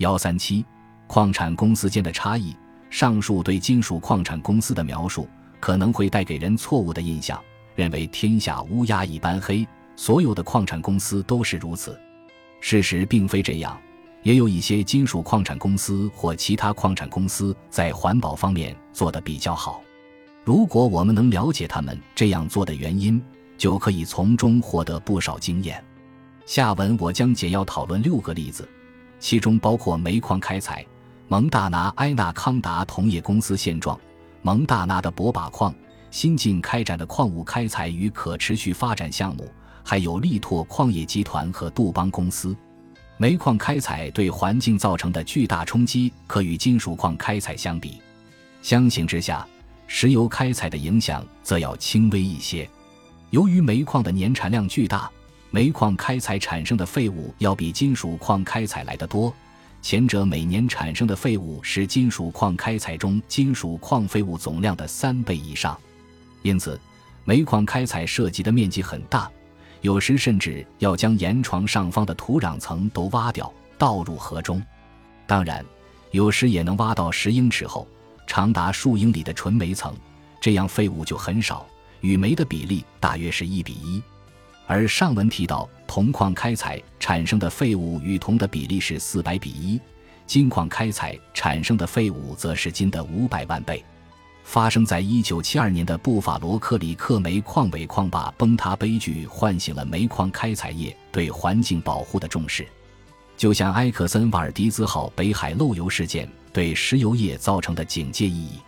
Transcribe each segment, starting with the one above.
幺三七，矿产公司间的差异。上述对金属矿产公司的描述可能会带给人错误的印象，认为天下乌鸦一般黑，所有的矿产公司都是如此。事实并非这样，也有一些金属矿产公司或其他矿产公司在环保方面做得比较好。如果我们能了解他们这样做的原因，就可以从中获得不少经验。下文我将简要讨论六个例子，其中包括煤矿开采。蒙大拿埃纳康达铜业公司现状，蒙大拿的博把矿新近开展的矿物开采与可持续发展项目，还有力拓矿业集团和杜邦公司。煤矿开采对环境造成的巨大冲击，可与金属矿开采相比。相形之下，石油开采的影响则要轻微一些。由于煤矿的年产量巨大，煤矿开采产生的废物要比金属矿开采来得多。前者每年产生的废物是金属矿开采中金属矿废物总量的三倍以上，因此，煤矿开采涉及的面积很大，有时甚至要将岩床上方的土壤层都挖掉，倒入河中。当然，有时也能挖到十英尺厚、长达数英里的纯煤层，这样废物就很少，与煤的比例大约是一比一。而上文提到，铜矿开采产生的废物与铜的比例是四百比一，金矿开采产生的废物则是金的五百万倍。发生在一九七二年的布法罗克里克煤矿尾矿坝崩塌悲剧，唤醒了煤矿开采业对环境保护的重视，就像埃克森瓦尔迪兹号北海漏油事件对石油业造成的警戒意义。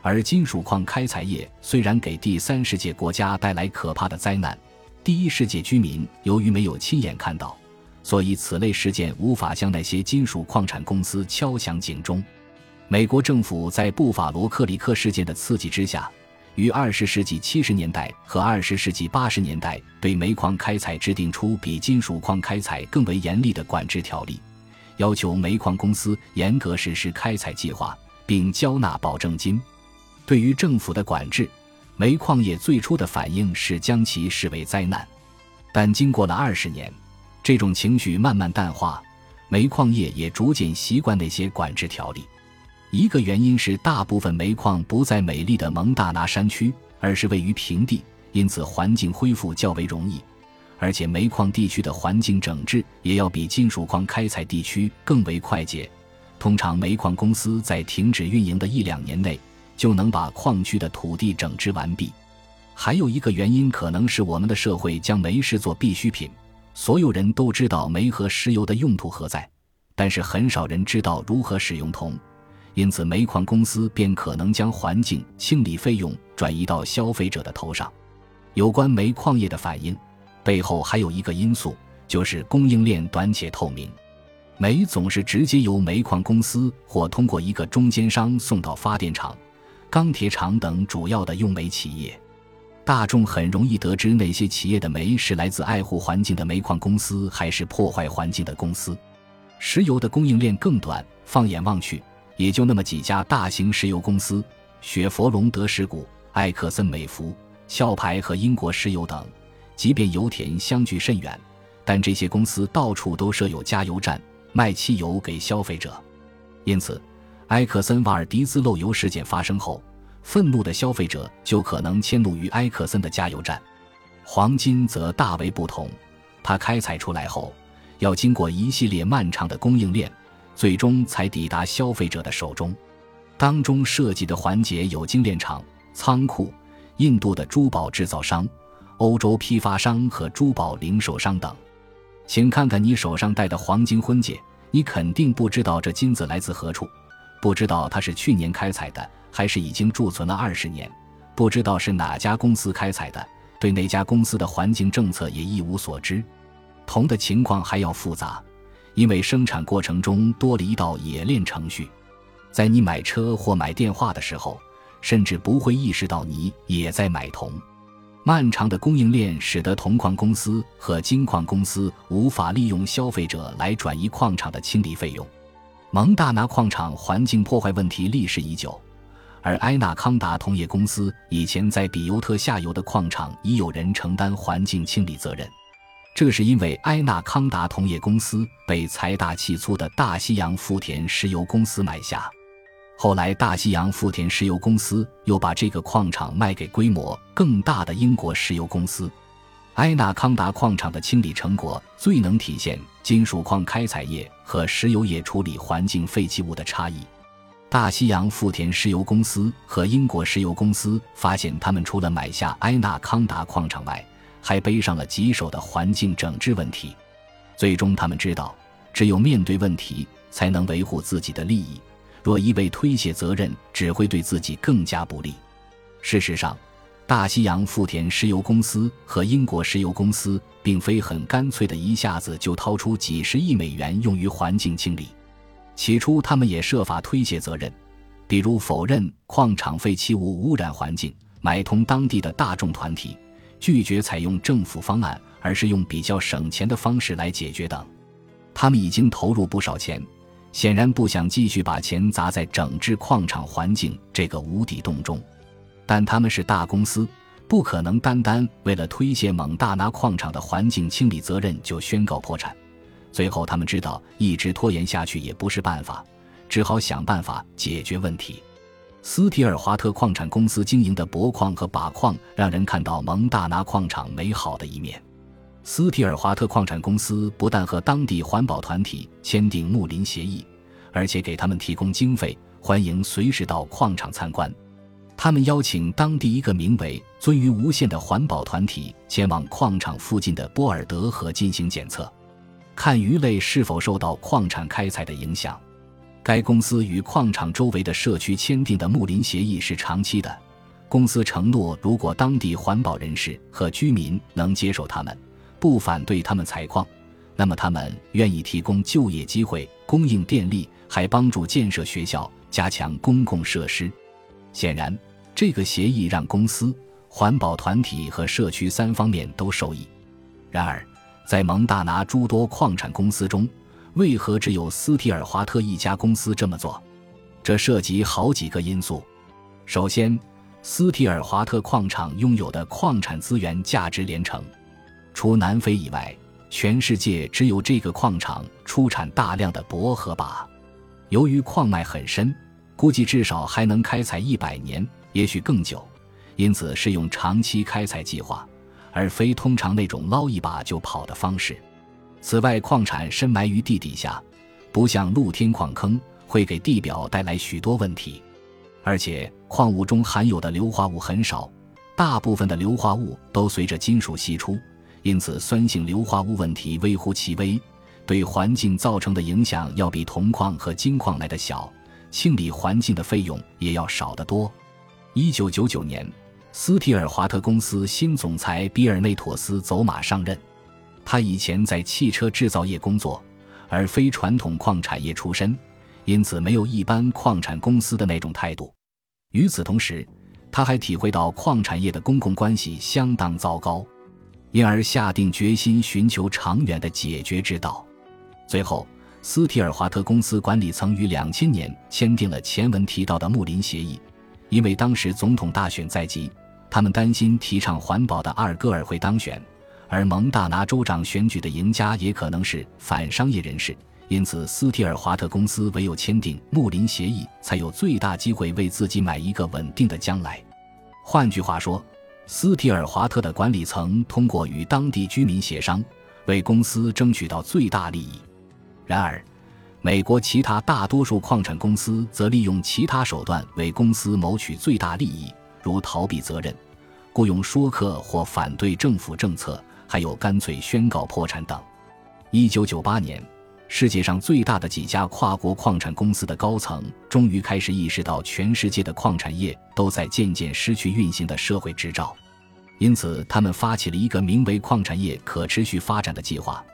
而金属矿开采业虽然给第三世界国家带来可怕的灾难。第一世界居民由于没有亲眼看到，所以此类事件无法向那些金属矿产公司敲响警钟。美国政府在布法罗克里克事件的刺激之下，于二十世纪七十年代和二十世纪八十年代对煤矿开采制定出比金属矿开采更为严厉的管制条例，要求煤矿公司严格实施开采计划，并交纳保证金。对于政府的管制。煤矿业最初的反应是将其视为灾难，但经过了二十年，这种情绪慢慢淡化，煤矿业也逐渐习惯那些管制条例。一个原因是大部分煤矿不在美丽的蒙大拿山区，而是位于平地，因此环境恢复较为容易，而且煤矿地区的环境整治也要比金属矿开采地区更为快捷。通常，煤矿公司在停止运营的一两年内。就能把矿区的土地整治完毕。还有一个原因，可能是我们的社会将煤视作必需品，所有人都知道煤和石油的用途何在，但是很少人知道如何使用铜，因此煤矿公司便可能将环境清理费用转移到消费者的头上。有关煤矿业的反应，背后还有一个因素，就是供应链短且透明。煤总是直接由煤矿公司或通过一个中间商送到发电厂。钢铁厂等主要的用煤企业，大众很容易得知那些企业的煤是来自爱护环境的煤矿公司，还是破坏环境的公司。石油的供应链更短，放眼望去，也就那么几家大型石油公司：雪佛龙德石股、埃克森美孚、壳牌和英国石油等。即便油田相距甚远，但这些公司到处都设有加油站，卖汽油给消费者。因此。埃克森瓦尔迪兹漏油事件发生后，愤怒的消费者就可能迁怒于埃克森的加油站。黄金则大为不同，它开采出来后，要经过一系列漫长的供应链，最终才抵达消费者的手中。当中涉及的环节有精炼厂、仓库、印度的珠宝制造商、欧洲批发商和珠宝零售商等。请看看你手上戴的黄金婚戒，你肯定不知道这金子来自何处。不知道它是去年开采的，还是已经贮存了二十年；不知道是哪家公司开采的，对那家公司的环境政策也一无所知。铜的情况还要复杂，因为生产过程中多了一道冶炼程序。在你买车或买电话的时候，甚至不会意识到你也在买铜。漫长的供应链使得铜矿公司和金矿公司无法利用消费者来转移矿场的清理费用。蒙大拿矿场环境破坏问题历史已久，而埃纳康达铜业公司以前在比尤特下游的矿场已有人承担环境清理责任。这是因为埃纳康达铜业公司被财大气粗的大西洋富田石油公司买下。后来，大西洋富田石油公司又把这个矿场卖给规模更大的英国石油公司。埃纳康达矿场的清理成果最能体现金属矿开采业和石油业处理环境废弃物的差异。大西洋富田石油公司和英国石油公司发现，他们除了买下埃纳康达矿场外，还背上了棘手的环境整治问题。最终，他们知道，只有面对问题，才能维护自己的利益。若一味推卸责任，只会对自己更加不利。事实上，大西洋富田石油公司和英国石油公司并非很干脆的一下子就掏出几十亿美元用于环境清理。起初，他们也设法推卸责任，比如否认矿场废弃物污染环境，买通当地的大众团体，拒绝采用政府方案，而是用比较省钱的方式来解决等。他们已经投入不少钱。显然不想继续把钱砸在整治矿场环境这个无底洞中，但他们是大公司，不可能单单为了推卸蒙大拿矿场的环境清理责任就宣告破产。最后，他们知道一直拖延下去也不是办法，只好想办法解决问题。斯提尔华特矿产公司经营的铂矿和把矿，让人看到蒙大拿矿场美好的一面。斯提尔华特矿产公司不但和当地环保团体签订睦邻协议，而且给他们提供经费，欢迎随时到矿场参观。他们邀请当地一个名为“尊于无限”的环保团体前往矿场附近的波尔德河进行检测，看鱼类是否受到矿产开采的影响。该公司与矿场周围的社区签订的睦邻协议是长期的。公司承诺，如果当地环保人士和居民能接受他们。不反对他们采矿，那么他们愿意提供就业机会、供应电力，还帮助建设学校、加强公共设施。显然，这个协议让公司、环保团体和社区三方面都受益。然而，在蒙大拿诸多矿产公司中，为何只有斯提尔华特一家公司这么做？这涉及好几个因素。首先，斯提尔华特矿场拥有的矿产资源价值连城。除南非以外，全世界只有这个矿场出产大量的铂和钯。由于矿脉很深，估计至少还能开采一百年，也许更久，因此是用长期开采计划，而非通常那种捞一把就跑的方式。此外，矿产深埋于地底下，不像露天矿坑会给地表带来许多问题。而且，矿物中含有的硫化物很少，大部分的硫化物都随着金属析出。因此，酸性硫化物问题微乎其微，对环境造成的影响要比铜矿和金矿来的小，清理环境的费用也要少得多。一九九九年，斯提尔华特公司新总裁比尔内妥斯走马上任。他以前在汽车制造业工作，而非传统矿产业出身，因此没有一般矿产公司的那种态度。与此同时，他还体会到矿产业的公共关系相当糟糕。因而下定决心寻求长远的解决之道。最后，斯提尔华特公司管理层于两千年签订了前文提到的睦邻协议。因为当时总统大选在即，他们担心提倡环保的阿尔戈尔会当选，而蒙大拿州长选举的赢家也可能是反商业人士。因此，斯提尔华特公司唯有签订睦邻协议，才有最大机会为自己买一个稳定的将来。换句话说。斯提尔华特的管理层通过与当地居民协商，为公司争取到最大利益。然而，美国其他大多数矿产公司则利用其他手段为公司谋取最大利益，如逃避责任、雇佣说客或反对政府政策，还有干脆宣告破产等。一九九八年。世界上最大的几家跨国矿产公司的高层终于开始意识到，全世界的矿产业都在渐渐失去运行的社会执照，因此他们发起了一个名为“矿产业可持续发展”的计划，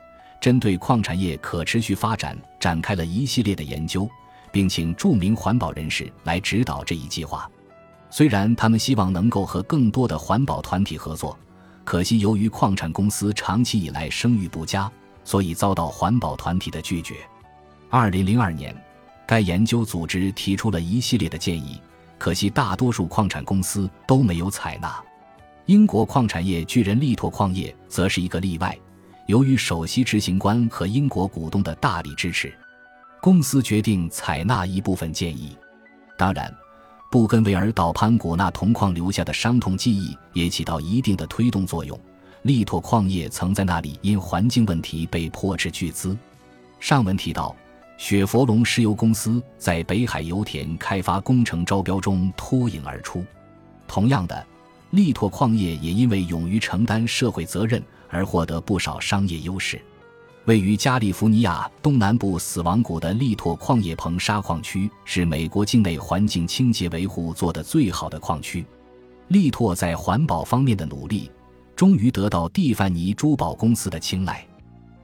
针对矿产业可持续发展展开了一系列的研究，并请著名环保人士来指导这一计划。虽然他们希望能够和更多的环保团体合作，可惜由于矿产公司长期以来声誉不佳。所以遭到环保团体的拒绝。二零零二年，该研究组织提出了一系列的建议，可惜大多数矿产公司都没有采纳。英国矿产业巨人力拓矿业则是一个例外，由于首席执行官和英国股东的大力支持，公司决定采纳一部分建议。当然，布根维尔岛潘古纳铜矿留下的伤痛记忆也起到一定的推动作用。力拓矿业曾在那里因环境问题被迫斥巨资。上文提到，雪佛龙石油公司在北海油田开发工程招标中脱颖而出。同样的，力拓矿业也因为勇于承担社会责任。而获得不少商业优势。位于加利福尼亚东南部死亡谷的利拓矿业棚砂矿区是美国境内环境清洁维护做得最好的矿区。利拓在环保方面的努力，终于得到蒂凡尼珠宝公司的青睐。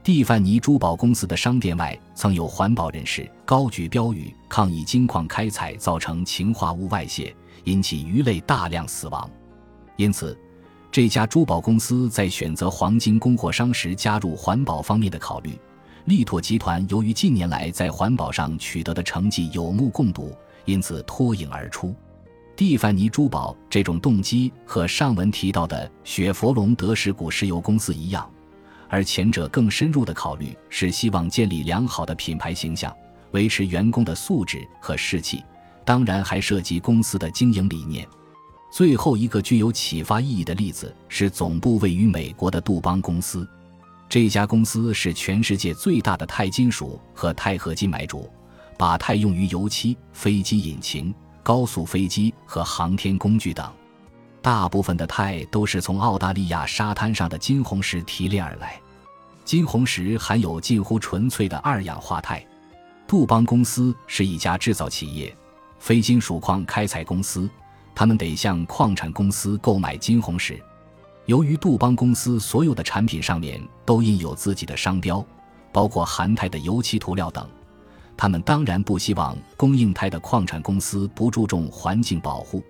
蒂凡尼珠宝公司的商店外曾有环保人士高举标语抗议金矿开采造成氰化物外泄，引起鱼类大量死亡。因此。这家珠宝公司在选择黄金供货商时加入环保方面的考虑。力拓集团由于近年来在环保上取得的成绩有目共睹，因此脱颖而出。蒂凡尼珠宝这种动机和上文提到的雪佛龙德士古石油公司一样，而前者更深入的考虑是希望建立良好的品牌形象，维持员工的素质和士气，当然还涉及公司的经营理念。最后一个具有启发意义的例子是总部位于美国的杜邦公司。这家公司是全世界最大的钛金属和钛合金买主，把钛用于油漆、飞机引擎、高速飞机和航天工具等。大部分的钛都是从澳大利亚沙滩上的金红石提炼而来。金红石含有近乎纯粹的二氧化钛。杜邦公司是一家制造企业，非金属矿开采公司。他们得向矿产公司购买金红石。由于杜邦公司所有的产品上面都印有自己的商标，包括含钛的油漆涂料等，他们当然不希望供应钛的矿产公司不注重环境保护，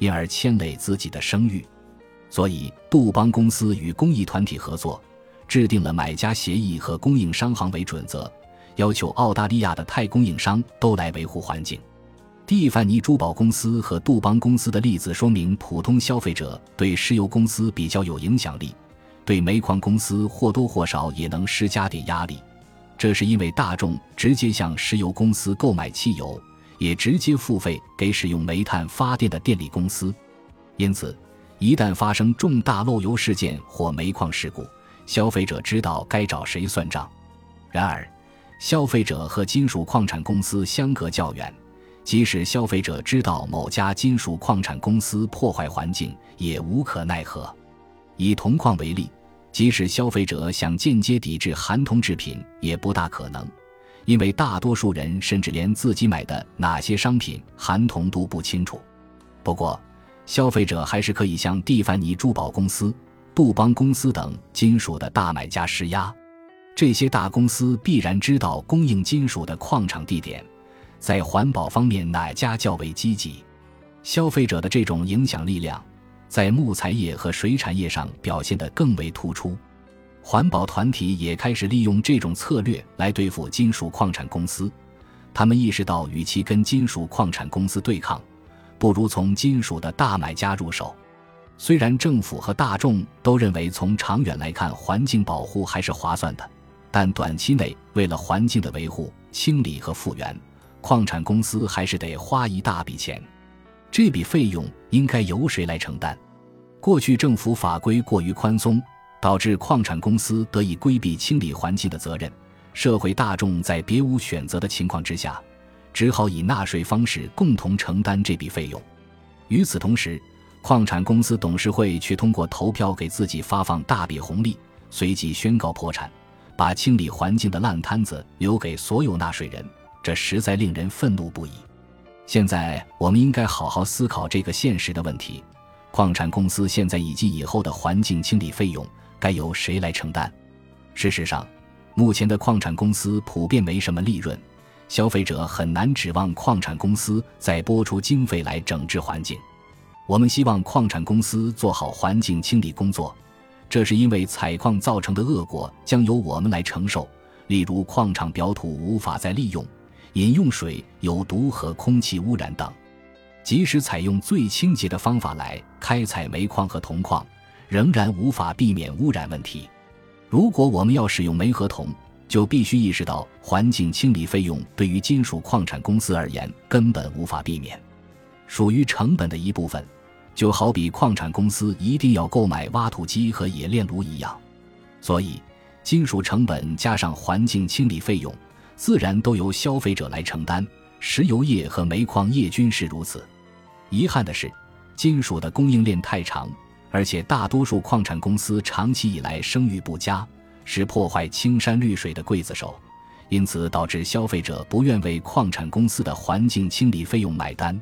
因而牵累自己的声誉。所以，杜邦公司与公益团体合作，制定了买家协议和供应商行为准则，要求澳大利亚的钛供应商都来维护环境。蒂凡尼珠宝公司和杜邦公司的例子说明，普通消费者对石油公司比较有影响力，对煤矿公司或多或少也能施加点压力。这是因为大众直接向石油公司购买汽油，也直接付费给使用煤炭发电的电力公司。因此，一旦发生重大漏油事件或煤矿事故，消费者知道该找谁算账。然而，消费者和金属矿产公司相隔较远。即使消费者知道某家金属矿产公司破坏环境，也无可奈何。以铜矿为例，即使消费者想间接抵制含铜制品，也不大可能，因为大多数人甚至连自己买的哪些商品含铜都不清楚。不过，消费者还是可以向蒂凡尼珠宝公司、杜邦公司等金属的大买家施压。这些大公司必然知道供应金属的矿场地点。在环保方面，哪家较为积极？消费者的这种影响力量，在木材业和水产业上表现得更为突出。环保团体也开始利用这种策略来对付金属矿产公司。他们意识到，与其跟金属矿产公司对抗，不如从金属的大买家入手。虽然政府和大众都认为，从长远来看，环境保护还是划算的，但短期内为了环境的维护、清理和复原。矿产公司还是得花一大笔钱，这笔费用应该由谁来承担？过去政府法规过于宽松，导致矿产公司得以规避清理环境的责任。社会大众在别无选择的情况之下，只好以纳税方式共同承担这笔费用。与此同时，矿产公司董事会却通过投票给自己发放大笔红利，随即宣告破产，把清理环境的烂摊子留给所有纳税人。这实在令人愤怒不已。现在，我们应该好好思考这个现实的问题：矿产公司现在以及以后的环境清理费用该由谁来承担？事实上，目前的矿产公司普遍没什么利润，消费者很难指望矿产公司再拨出经费来整治环境。我们希望矿产公司做好环境清理工作，这是因为采矿造成的恶果将由我们来承受，例如矿场表土无法再利用。饮用水有毒和空气污染等，即使采用最清洁的方法来开采煤矿和铜矿，仍然无法避免污染问题。如果我们要使用煤和铜，就必须意识到环境清理费用对于金属矿产公司而言根本无法避免，属于成本的一部分，就好比矿产公司一定要购买挖土机和冶炼炉一样。所以，金属成本加上环境清理费用，自然都由消费者来承担。石油业和煤矿业均是如此。遗憾的是，金属的供应链太长，而且大多数矿产公司长期以来声誉不佳，是破坏青山绿水的刽子手，因此导致消费者不愿为矿产公司的环境清理费用买单。